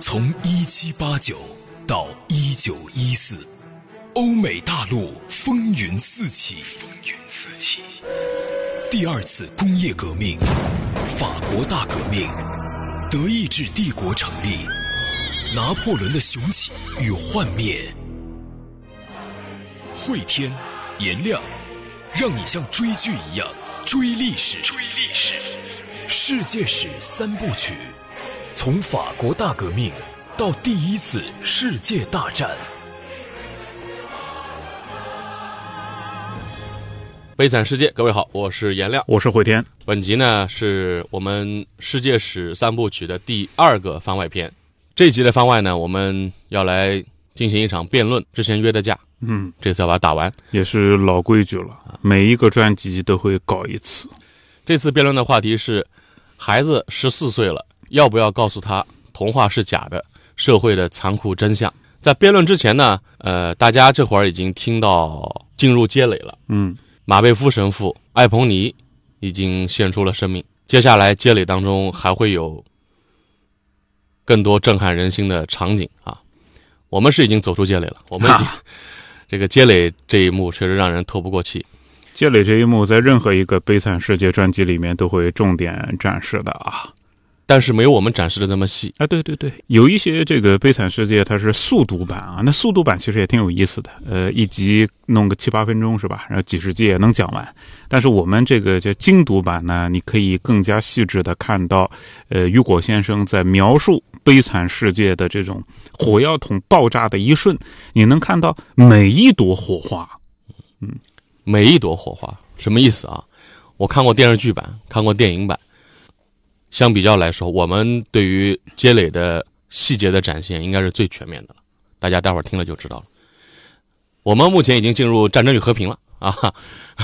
从一七八九到一九一四，欧美大陆风云四起。风云四起。第二次工业革命，法国大革命，德意志帝国成立，拿破仑的雄起与幻灭。汇天，颜亮，让你像追剧一样追历史。追历史。世界史三部曲，从法国大革命到第一次世界大战。悲惨世界，各位好，我是颜亮，我是慧天。本集呢是我们世界史三部曲的第二个番外篇。这集的番外呢，我们要来进行一场辩论。之前约的架，嗯，这次要把它打完，也是老规矩了，每一个专辑都会搞一次。这次辩论的话题是：孩子十四岁了，要不要告诉他童话是假的？社会的残酷真相。在辩论之前呢，呃，大家这会儿已经听到进入街垒了，嗯。马贝夫神父、艾彭尼已经献出了生命。接下来街垒当中还会有更多震撼人心的场景啊！我们是已经走出街垒了，我们已经 这个街垒这一幕确实让人透不过气。街垒这一幕在任何一个悲惨世界专辑里面都会重点展示的啊。但是没有我们展示的这么细啊！对对对，有一些这个悲惨世界它是速读版啊，那速读版其实也挺有意思的。呃，一集弄个七八分钟是吧？然后几十集也能讲完。但是我们这个叫精读版呢，你可以更加细致的看到，呃，雨果先生在描述悲惨世界的这种火药桶爆炸的一瞬，你能看到每一朵火花。嗯，每一朵火花什么意思啊？我看过电视剧版，看过电影版。相比较来说，我们对于接垒的细节的展现应该是最全面的了。大家待会儿听了就知道了。我们目前已经进入《战争与和平》了啊，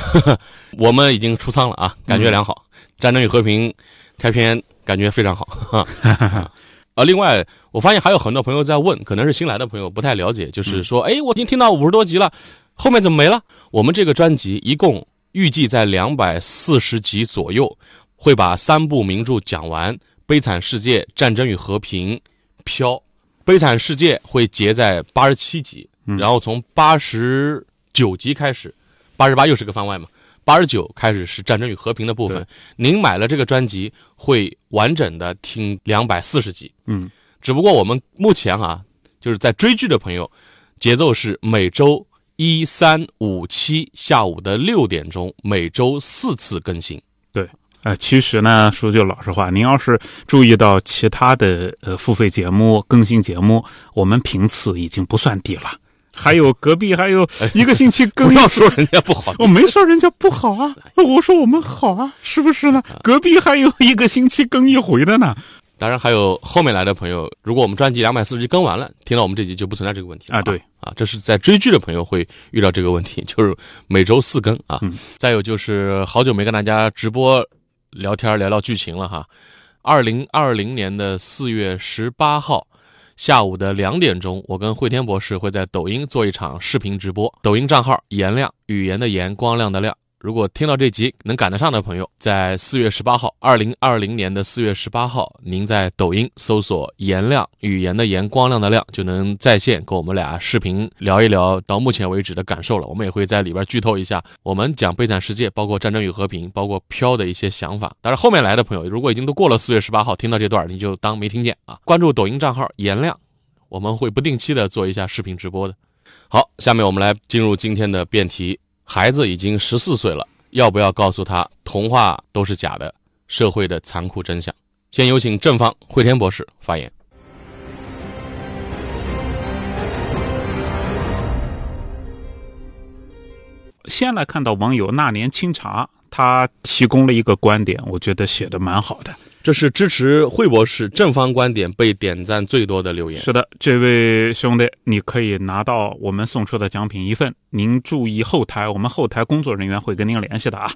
我们已经出仓了啊，感觉良好。《战争与和平》开篇感觉非常好啊。呃，另外我发现还有很多朋友在问，可能是新来的朋友不太了解，就是说，哎，我已经听到五十多集了，后面怎么没了？我们这个专辑一共预计在两百四十集左右。会把三部名著讲完，《悲惨世界》《战争与和平》《飘》，《悲惨世界》会结在八十七集，然后从八十九集开始，八十八又是个番外嘛，八十九开始是《战争与和平》的部分。您买了这个专辑，会完整的听两百四十集。嗯，只不过我们目前啊，就是在追剧的朋友，节奏是每周一、三、五、七下午的六点钟，每周四次更新。对。呃，其实呢，说句老实话，您要是注意到其他的呃付费节目更新节目，我们频次已经不算低了。还有隔壁还有一个星期更，不要说人家不好，我没说人家不好啊，我说我们好啊，是不是呢？隔壁还有一个星期更一回的呢。当然还有后面来的朋友，如果我们专辑两百四十集更完了，听到我们这集就不存在这个问题啊。对啊，这是在追剧的朋友会遇到这个问题，就是每周四更啊。再有就是好久没跟大家直播。聊天聊聊剧情了哈，二零二零年的四月十八号下午的两点钟，我跟惠天博士会在抖音做一场视频直播，抖音账号颜亮，语言的颜，光亮的亮。如果听到这集能赶得上的朋友，在四月十八号，二零二零年的四月十八号，您在抖音搜索“颜亮”语言的言，光亮的亮，就能在线跟我们俩视频聊一聊到目前为止的感受了。我们也会在里边剧透一下我们讲《悲惨世界》，包括《战争与和平》，包括《飘》的一些想法。但是后面来的朋友，如果已经都过了四月十八号，听到这段，你就当没听见啊。关注抖音账号“颜亮”，我们会不定期的做一下视频直播的。好，下面我们来进入今天的辩题。孩子已经十四岁了，要不要告诉他童话都是假的？社会的残酷真相。先有请正方慧天博士发言。先来看到网友那年清茶，他提供了一个观点，我觉得写的蛮好的。这是支持惠博士正方观点被点赞最多的留言。是的，这位兄弟，你可以拿到我们送出的奖品一份。您注意后台，我们后台工作人员会跟您联系的啊。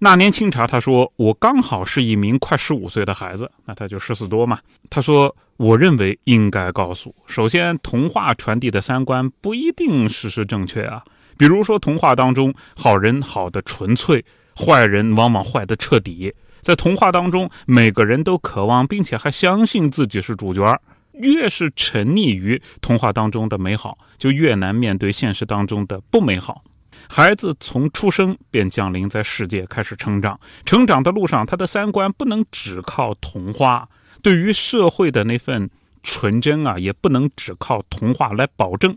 那年清茶他说：“我刚好是一名快十五岁的孩子，那他就十四多嘛。”他说：“我认为应该告诉，首先，童话传递的三观不一定事实正确啊。比如说，童话当中好人好的纯粹，坏人往往坏的彻底。”在童话当中，每个人都渴望并且还相信自己是主角越是沉溺于童话当中的美好，就越难面对现实当中的不美好。孩子从出生便降临在世界，开始成长。成长的路上，他的三观不能只靠童话，对于社会的那份纯真啊，也不能只靠童话来保证。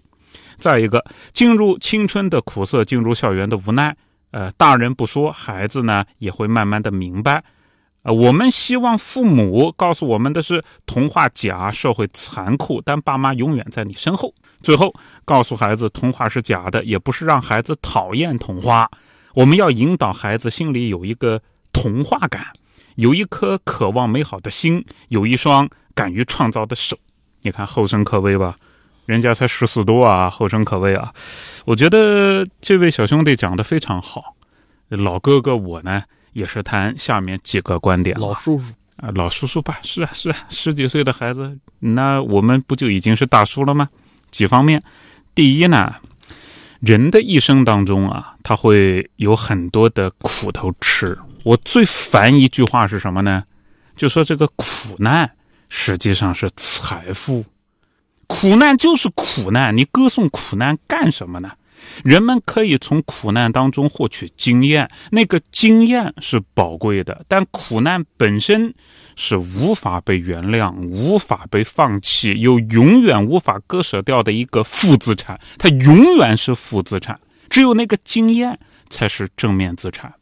再一个，进入青春的苦涩，进入校园的无奈，呃，大人不说，孩子呢也会慢慢的明白。呃，我们希望父母告诉我们的是童话假，社会残酷，但爸妈永远在你身后。最后告诉孩子童话是假的，也不是让孩子讨厌童话。我们要引导孩子心里有一个童话感，有一颗渴望美好的心，有一双敢于创造的手。你看后生可畏吧，人家才十四多啊，后生可畏啊。我觉得这位小兄弟讲的非常好。老哥哥我呢？也是谈下面几个观点。老叔叔啊，老叔叔吧，是啊，是啊，十几岁的孩子，那我们不就已经是大叔了吗？几方面，第一呢，人的一生当中啊，他会有很多的苦头吃。我最烦一句话是什么呢？就说这个苦难实际上是财富，苦难就是苦难，你歌颂苦难干什么呢？人们可以从苦难当中获取经验，那个经验是宝贵的，但苦难本身是无法被原谅、无法被放弃，又永远无法割舍掉的一个负资产。它永远是负资产，只有那个经验才是正面资产。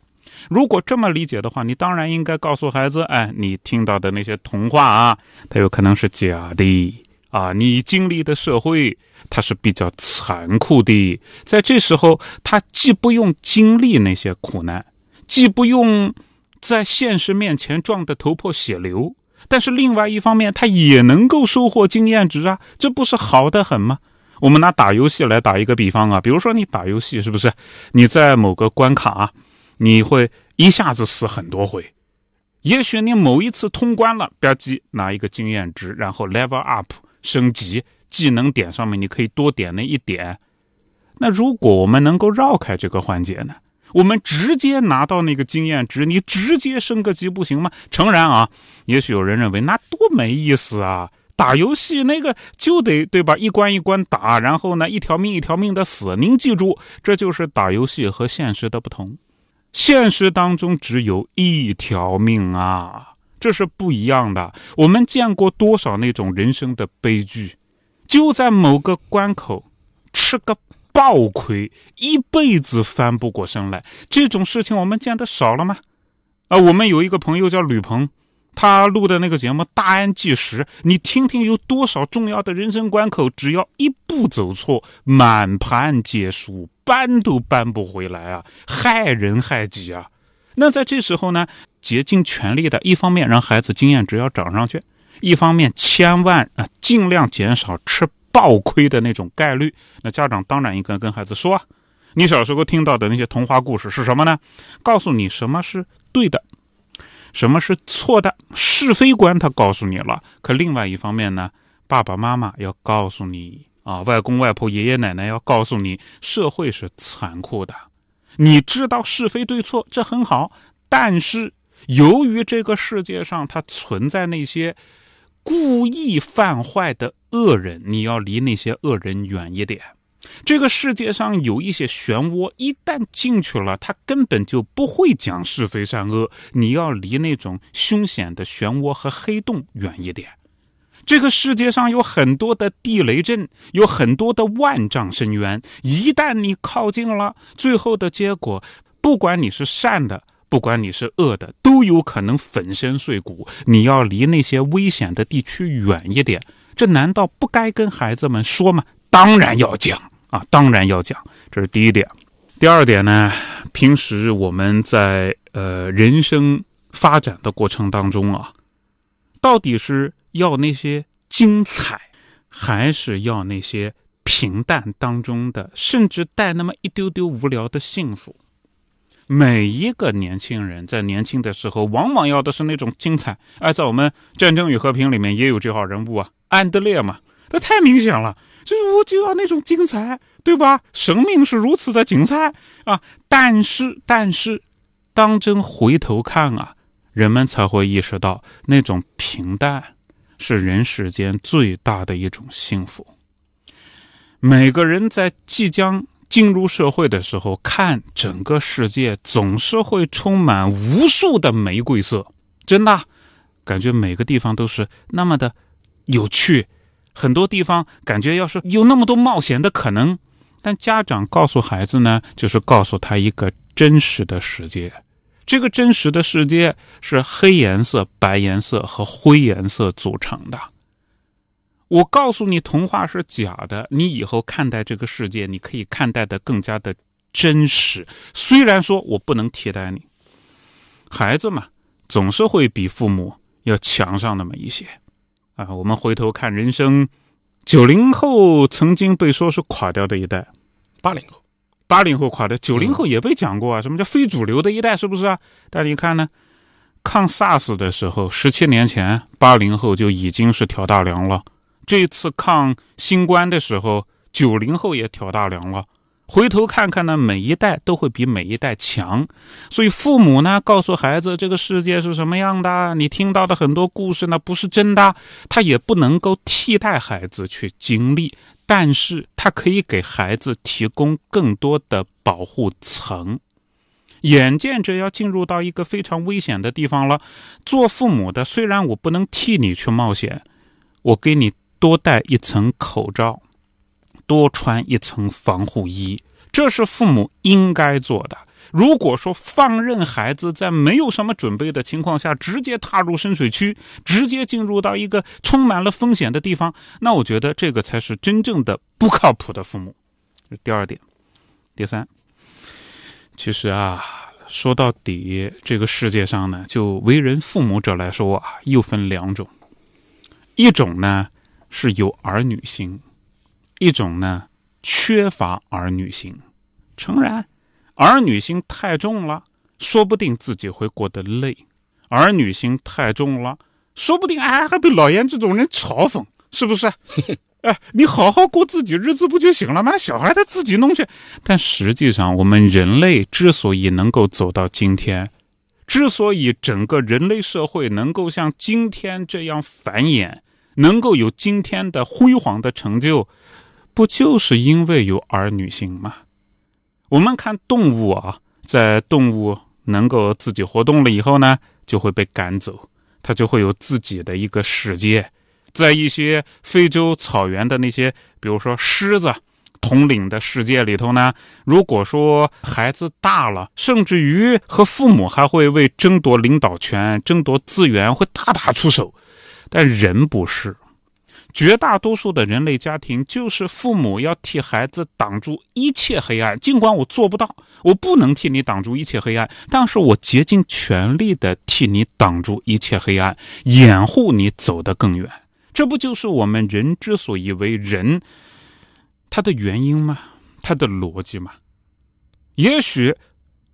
如果这么理解的话，你当然应该告诉孩子：哎，你听到的那些童话啊，它有可能是假的。啊，你经历的社会，它是比较残酷的。在这时候，他既不用经历那些苦难，既不用在现实面前撞得头破血流，但是另外一方面，他也能够收获经验值啊，这不是好的很吗？我们拿打游戏来打一个比方啊，比如说你打游戏，是不是你在某个关卡，你会一下子死很多回？也许你某一次通关了，吧唧拿一个经验值，然后 level up。升级技能点上面，你可以多点那一点。那如果我们能够绕开这个环节呢？我们直接拿到那个经验值，你直接升个级不行吗？诚然啊，也许有人认为那多没意思啊！打游戏那个就得对吧？一关一关打，然后呢一条命一条命的死。您记住，这就是打游戏和现实的不同。现实当中只有一条命啊！这是不一样的。我们见过多少那种人生的悲剧，就在某个关口吃个暴亏，一辈子翻不过身来。这种事情我们见的少了吗？啊，我们有一个朋友叫吕鹏，他录的那个节目《大安纪实》，你听听有多少重要的人生关口，只要一步走错，满盘皆输，搬都搬不回来啊，害人害己啊。那在这时候呢？竭尽全力的，一方面让孩子经验值要涨上去，一方面千万啊尽量减少吃暴亏的那种概率。那家长当然应该跟孩子说，你小时候听到的那些童话故事是什么呢？告诉你什么是对的，什么是错的，是非观他告诉你了。可另外一方面呢，爸爸妈妈要告诉你啊，外公外婆、爷爷奶奶要告诉你，社会是残酷的。你知道是非对错，这很好，但是。由于这个世界上它存在那些故意犯坏的恶人，你要离那些恶人远一点。这个世界上有一些漩涡，一旦进去了，它根本就不会讲是非善恶。你要离那种凶险的漩涡和黑洞远一点。这个世界上有很多的地雷阵，有很多的万丈深渊，一旦你靠近了，最后的结果，不管你是善的。不管你是恶的，都有可能粉身碎骨。你要离那些危险的地区远一点。这难道不该跟孩子们说吗？当然要讲啊，当然要讲。这是第一点。第二点呢？平时我们在呃人生发展的过程当中啊，到底是要那些精彩，还是要那些平淡当中的，甚至带那么一丢丢无聊的幸福？每一个年轻人在年轻的时候，往往要的是那种精彩。而在我们《战争与和平》里面也有这号人物啊，安德烈嘛，那太明显了，就我就要那种精彩，对吧？生命是如此的精彩啊！但是，但是，当真回头看啊，人们才会意识到，那种平淡是人世间最大的一种幸福。每个人在即将进入社会的时候，看整个世界总是会充满无数的玫瑰色，真的，感觉每个地方都是那么的有趣，很多地方感觉要是有那么多冒险的可能。但家长告诉孩子呢，就是告诉他一个真实的世界。这个真实的世界是黑颜色、白颜色和灰颜色组成的。我告诉你，童话是假的。你以后看待这个世界，你可以看待的更加的真实。虽然说我不能替代你，孩子嘛，总是会比父母要强上那么一些。啊，我们回头看人生。九零后曾经被说是垮掉的一代，八零后，八零后垮的，九零后也被讲过啊，什么叫非主流的一代，是不是啊？但你看呢，抗 SARS 的时候，十七年前，八零后就已经是挑大梁了；这次抗新冠的时候，九零后也挑大梁了。回头看看呢，每一代都会比每一代强，所以父母呢告诉孩子这个世界是什么样的，你听到的很多故事呢不是真的，他也不能够替代孩子去经历，但是他可以给孩子提供更多的保护层。眼见着要进入到一个非常危险的地方了，做父母的虽然我不能替你去冒险，我给你多戴一层口罩。多穿一层防护衣，这是父母应该做的。如果说放任孩子在没有什么准备的情况下直接踏入深水区，直接进入到一个充满了风险的地方，那我觉得这个才是真正的不靠谱的父母。第二点，第三，其实啊，说到底，这个世界上呢，就为人父母者来说啊，又分两种，一种呢是有儿女心。一种呢，缺乏儿女心，诚然，儿女心太重了，说不定自己会过得累；儿女心太重了，说不定哎还被老严这种人嘲讽，是不是？哎，你好好过自己日子不就行了吗？小孩他自己弄去。但实际上，我们人类之所以能够走到今天，之所以整个人类社会能够像今天这样繁衍，能够有今天的辉煌的成就。不就是因为有儿女心吗？我们看动物啊，在动物能够自己活动了以后呢，就会被赶走，它就会有自己的一个世界。在一些非洲草原的那些，比如说狮子统领的世界里头呢，如果说孩子大了，甚至于和父母还会为争夺领导权、争夺资源会大打出手，但人不是。绝大多数的人类家庭，就是父母要替孩子挡住一切黑暗。尽管我做不到，我不能替你挡住一切黑暗，但是我竭尽全力的替你挡住一切黑暗，掩护你走得更远。这不就是我们人之所以为人，他的原因吗？他的逻辑吗？也许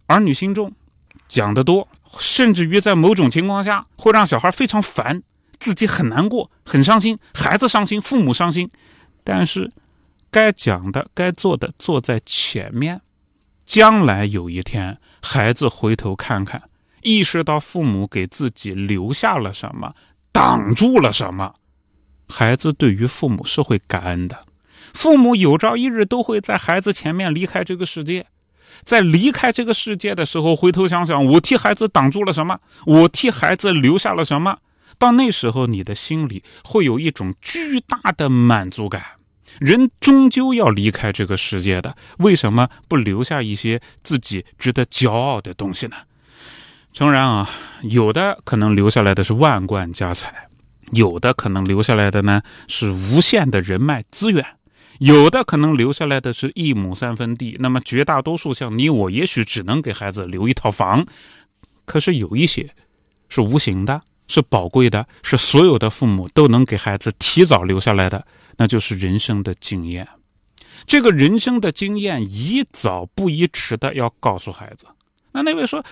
儿女心中，讲得多，甚至于在某种情况下会让小孩非常烦。自己很难过，很伤心，孩子伤心，父母伤心，但是该讲的、该做的做在前面。将来有一天，孩子回头看看，意识到父母给自己留下了什么，挡住了什么，孩子对于父母是会感恩的。父母有朝一日都会在孩子前面离开这个世界，在离开这个世界的时候，回头想想，我替孩子挡住了什么，我替孩子留下了什么。到那时候，你的心里会有一种巨大的满足感。人终究要离开这个世界的，为什么不留下一些自己值得骄傲的东西呢？诚然啊，有的可能留下来的是万贯家财，有的可能留下来的呢是无限的人脉资源，有的可能留下来的是一亩三分地。那么绝大多数像你我，也许只能给孩子留一套房。可是有一些是无形的。是宝贵的，是所有的父母都能给孩子提早留下来的，那就是人生的经验。这个人生的经验，宜早不宜迟的要告诉孩子。那那位说：“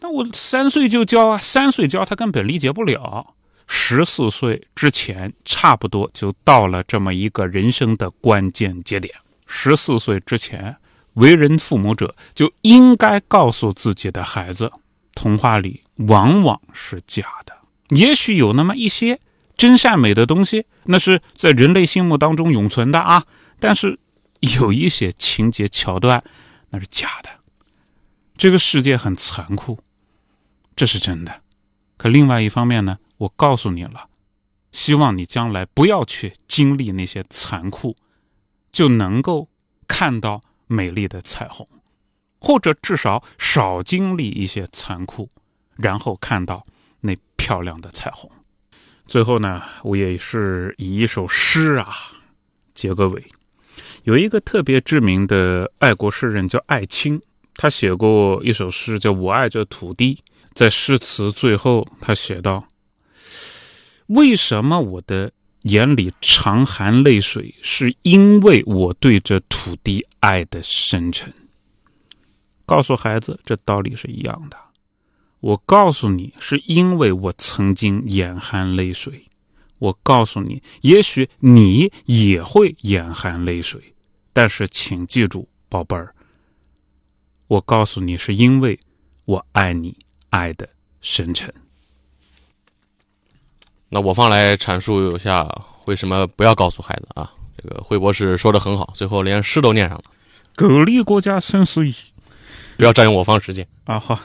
那我三岁就教啊，三岁教他根本理解不了。十四岁之前，差不多就到了这么一个人生的关键节点。十四岁之前，为人父母者就应该告诉自己的孩子，童话里往往是假的。”也许有那么一些真善美的东西，那是在人类心目当中永存的啊。但是有一些情节桥段，那是假的。这个世界很残酷，这是真的。可另外一方面呢，我告诉你了，希望你将来不要去经历那些残酷，就能够看到美丽的彩虹。或者至少少经历一些残酷，然后看到漂亮的彩虹。最后呢，我也是以一首诗啊结个尾。有一个特别知名的爱国诗人叫艾青，他写过一首诗叫《我爱这土地》。在诗词最后，他写道：“为什么我的眼里常含泪水？是因为我对这土地爱的深沉。”告诉孩子，这道理是一样的。我告诉你，是因为我曾经眼含泪水。我告诉你，也许你也会眼含泪水，但是请记住，宝贝儿，我告诉你，是因为我爱你，爱的深沉。那我方来阐述一下为什么不要告诉孩子啊？这个惠博士说的很好，最后连诗都念上了。苟利国家生死以。不要占用我方时间啊！好，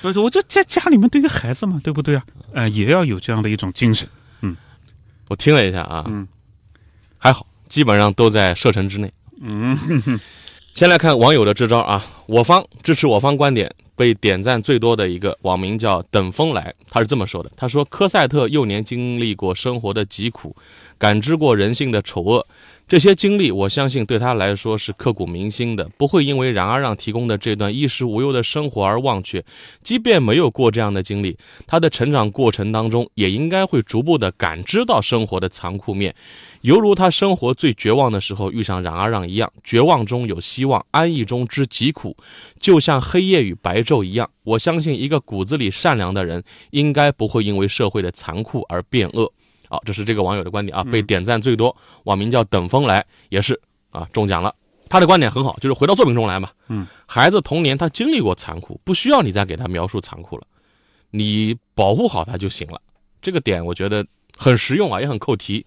不是，我就在家里面对于孩子嘛，对不对啊？呃，也要有这样的一种精神。嗯，我听了一下啊，嗯，还好，基本上都在射程之内。嗯，先来看网友的支招啊，我方支持我方观点，被点赞最多的一个网名叫等风来，他是这么说的：他说，科赛特幼年经历过生活的疾苦，感知过人性的丑恶。这些经历，我相信对他来说是刻骨铭心的，不会因为冉阿让提供的这段衣食无忧的生活而忘却。即便没有过这样的经历，他的成长过程当中，也应该会逐步的感知到生活的残酷面，犹如他生活最绝望的时候遇上冉阿让一样，绝望中有希望，安逸中知疾苦，就像黑夜与白昼一样。我相信一个骨子里善良的人，应该不会因为社会的残酷而变恶。好，这是这个网友的观点啊，被点赞最多，网名叫等风来，也是啊中奖了。他的观点很好，就是回到作品中来嘛。嗯，孩子童年他经历过残酷，不需要你再给他描述残酷了，你保护好他就行了。这个点我觉得很实用啊，也很扣题。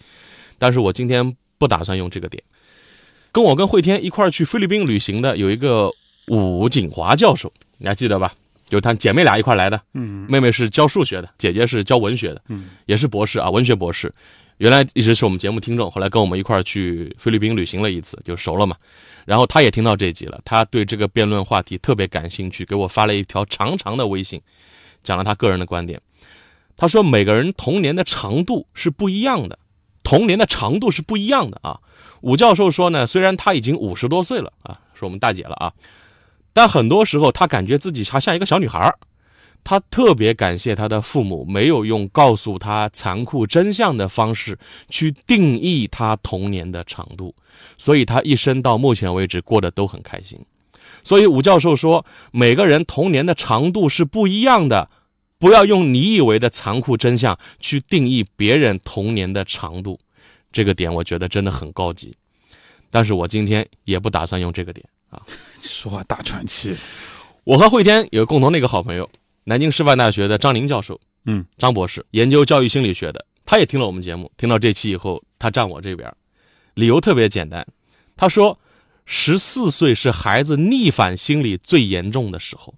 但是我今天不打算用这个点。跟我跟慧天一块去菲律宾旅行的有一个武锦华教授，你还记得吧？就是她姐妹俩一块来的，嗯，妹妹是教数学的，姐姐是教文学的，嗯，也是博士啊，文学博士。原来一直是我们节目听众，后来跟我们一块儿去菲律宾旅行了一次，就熟了嘛。然后他也听到这集了，他对这个辩论话题特别感兴趣，给我发了一条长长的微信，讲了他个人的观点。他说每个人童年的长度是不一样的，童年的长度是不一样的啊。武教授说呢，虽然他已经五十多岁了啊，是我们大姐了啊。但很多时候，他感觉自己还像一个小女孩他特别感谢他的父母没有用告诉他残酷真相的方式去定义他童年的长度，所以他一生到目前为止过得都很开心。所以武教授说，每个人童年的长度是不一样的，不要用你以为的残酷真相去定义别人童年的长度。这个点我觉得真的很高级，但是我今天也不打算用这个点。啊，说话大喘气。我和慧天有共同的一个好朋友，南京师范大学的张宁教授，嗯，张博士，研究教育心理学的。他也听了我们节目，听到这期以后，他站我这边，理由特别简单。他说，十四岁是孩子逆反心理最严重的时候，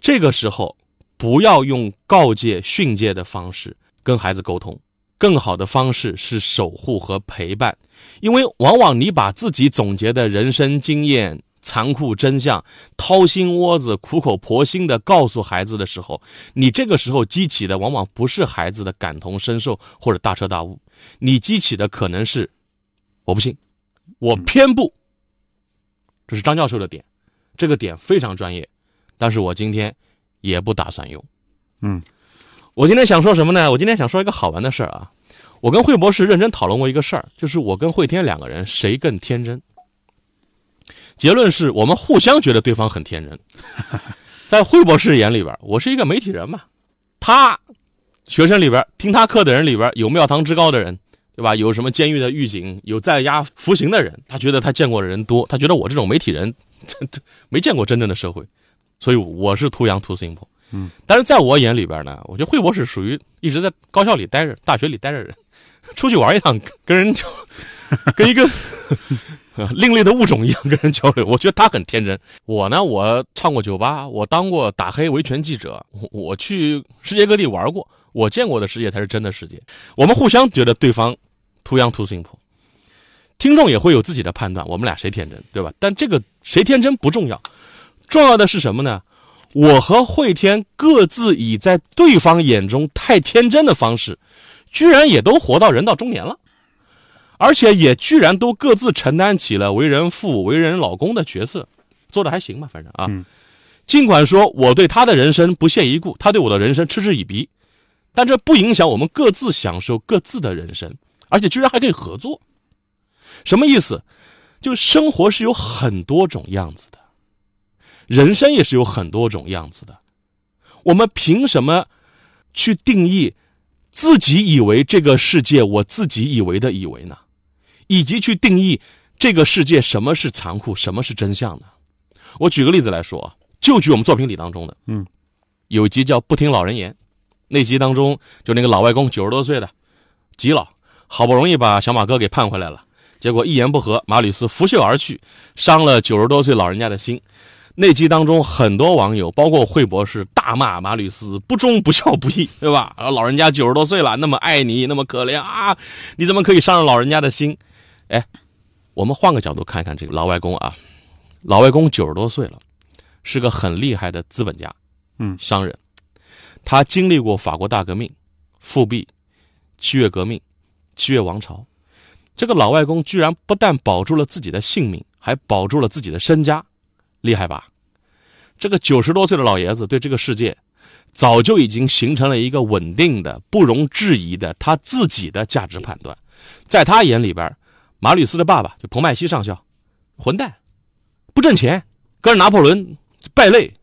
这个时候不要用告诫、训诫的方式跟孩子沟通。更好的方式是守护和陪伴，因为往往你把自己总结的人生经验、残酷真相、掏心窝子、苦口婆心的告诉孩子的时候，你这个时候激起的往往不是孩子的感同身受或者大彻大悟，你激起的可能是我不信，我偏不。这是张教授的点，这个点非常专业，但是我今天也不打算用，嗯。我今天想说什么呢？我今天想说一个好玩的事儿啊！我跟惠博士认真讨论过一个事儿，就是我跟惠天两个人谁更天真。结论是我们互相觉得对方很天真。在惠博士眼里边，我是一个媒体人嘛，他学生里边听他课的人里边有庙堂之高的人，对吧？有什么监狱的狱警，有在押服刑的人，他觉得他见过的人多，他觉得我这种媒体人，没见过真正的社会，所以我是 too young too simple。嗯，但是在我眼里边呢，我觉得惠博士属于一直在高校里待着、大学里待着人，出去玩一趟，跟人就跟一个 另类的物种一样跟人交流。我觉得他很天真。我呢，我唱过酒吧，我当过打黑维权记者，我我去世界各地玩过，我见过的世界才是真的世界。我们互相觉得对方 too young too simple。听众也会有自己的判断，我们俩谁天真，对吧？但这个谁天真不重要，重要的是什么呢？我和慧天各自以在对方眼中太天真的方式，居然也都活到人到中年了，而且也居然都各自承担起了为人父、为人老公的角色，做的还行吧，反正啊。嗯尽管说我对他的人生不屑一顾，他对我的人生嗤之以鼻，但这不影响我们各自享受各自的人生，而且居然还可以合作。什么意思？就生活是有很多种样子的，人生也是有很多种样子的。我们凭什么去定义自己以为这个世界我自己以为的以为呢？以及去定义这个世界什么是残酷，什么是真相呢？我举个例子来说啊，就举我们作品里当中的，嗯，有一集叫《不听老人言》，那集当中就那个老外公九十多岁的，极老，好不容易把小马哥给盼回来了。结果一言不合，马吕斯拂袖而去，伤了九十多岁老人家的心。那集当中，很多网友，包括惠博士，大骂马吕斯不忠不孝不义，对吧？啊，老人家九十多岁了，那么爱你，那么可怜啊，你怎么可以伤了老人家的心？哎，我们换个角度看一看这个老外公啊，老外公九十多岁了，是个很厉害的资本家，嗯，商人，他经历过法国大革命、复辟、七月革命、七月王朝。这个老外公居然不但保住了自己的性命，还保住了自己的身家，厉害吧？这个九十多岁的老爷子对这个世界，早就已经形成了一个稳定的、不容置疑的他自己的价值判断。在他眼里边，马吕斯的爸爸就彭麦西上校，混蛋，不挣钱，跟着拿破仑败类。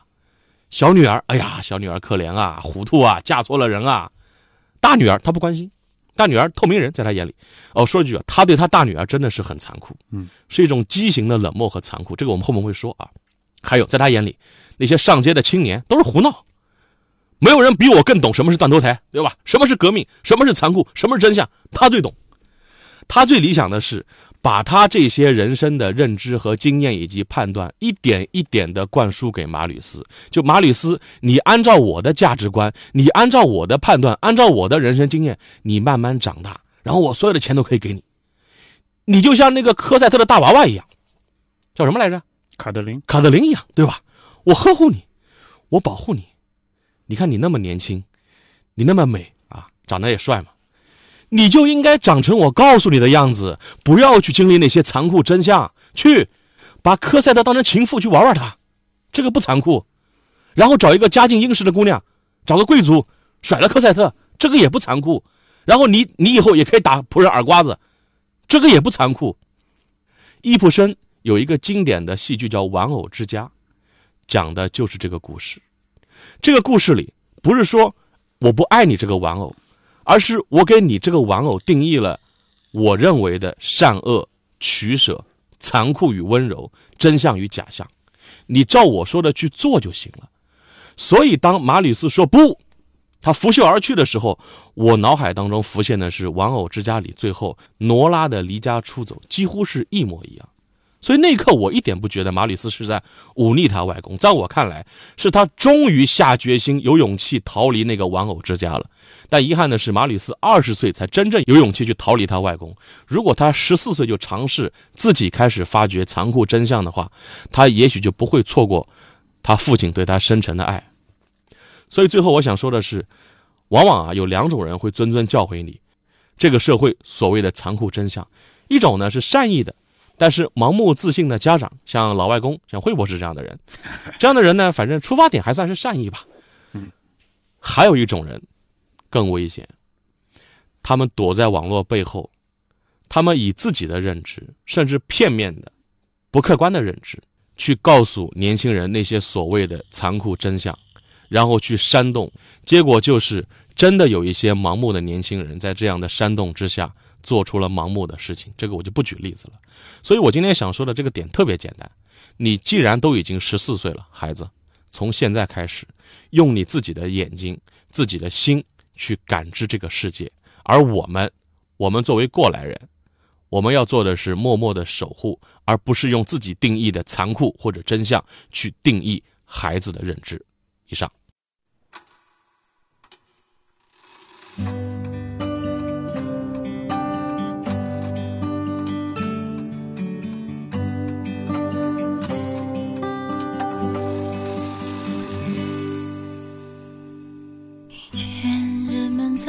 小女儿，哎呀，小女儿可怜啊，糊涂啊，嫁错了人啊。大女儿她不关心。大女儿透明人，在他眼里，哦，说一句啊，他对他大女儿真的是很残酷，嗯，是一种畸形的冷漠和残酷。这个我们后面会说啊。还有，在他眼里，那些上街的青年都是胡闹，没有人比我更懂什么是断头台，对吧？什么是革命？什么是残酷？什么是真相？他最懂。他最理想的是把他这些人生的认知和经验以及判断，一点一点的灌输给马吕斯。就马吕斯，你按照我的价值观，你按照我的判断，按照我的人生经验，你慢慢长大，然后我所有的钱都可以给你。你就像那个科赛特的大娃娃一样，叫什么来着？卡德琳，卡德琳一样，对吧？我呵护你，我保护你。你看你那么年轻，你那么美啊，长得也帅嘛。你就应该长成我告诉你的样子，不要去经历那些残酷真相。去，把科赛特当成情妇去玩玩他，这个不残酷。然后找一个家境殷实的姑娘，找个贵族甩了科赛特，这个也不残酷。然后你你以后也可以打仆人耳刮子，这个也不残酷。易卜生有一个经典的戏剧叫《玩偶之家》，讲的就是这个故事。这个故事里不是说我不爱你这个玩偶。而是我给你这个玩偶定义了我认为的善恶取舍、残酷与温柔、真相与假象，你照我说的去做就行了。所以当马吕斯说不，他拂袖而去的时候，我脑海当中浮现的是《玩偶之家》里最后罗拉的离家出走，几乎是一模一样。所以那一刻，我一点不觉得马吕斯是在忤逆他外公，在我看来，是他终于下决心、有勇气逃离那个玩偶之家了。但遗憾的是，马吕斯二十岁才真正有勇气去逃离他外公。如果他十四岁就尝试自己开始发掘残酷真相的话，他也许就不会错过他父亲对他深沉的爱。所以最后我想说的是，往往啊有两种人会谆谆教诲你，这个社会所谓的残酷真相，一种呢是善意的。但是盲目自信的家长，像老外公、像惠博士这样的人，这样的人呢，反正出发点还算是善意吧。嗯，还有一种人更危险，他们躲在网络背后，他们以自己的认知，甚至片面的、不客观的认知，去告诉年轻人那些所谓的残酷真相，然后去煽动，结果就是真的有一些盲目的年轻人在这样的煽动之下。做出了盲目的事情，这个我就不举例子了。所以我今天想说的这个点特别简单：你既然都已经十四岁了，孩子，从现在开始，用你自己的眼睛、自己的心去感知这个世界。而我们，我们作为过来人，我们要做的是默默的守护，而不是用自己定义的残酷或者真相去定义孩子的认知。以上。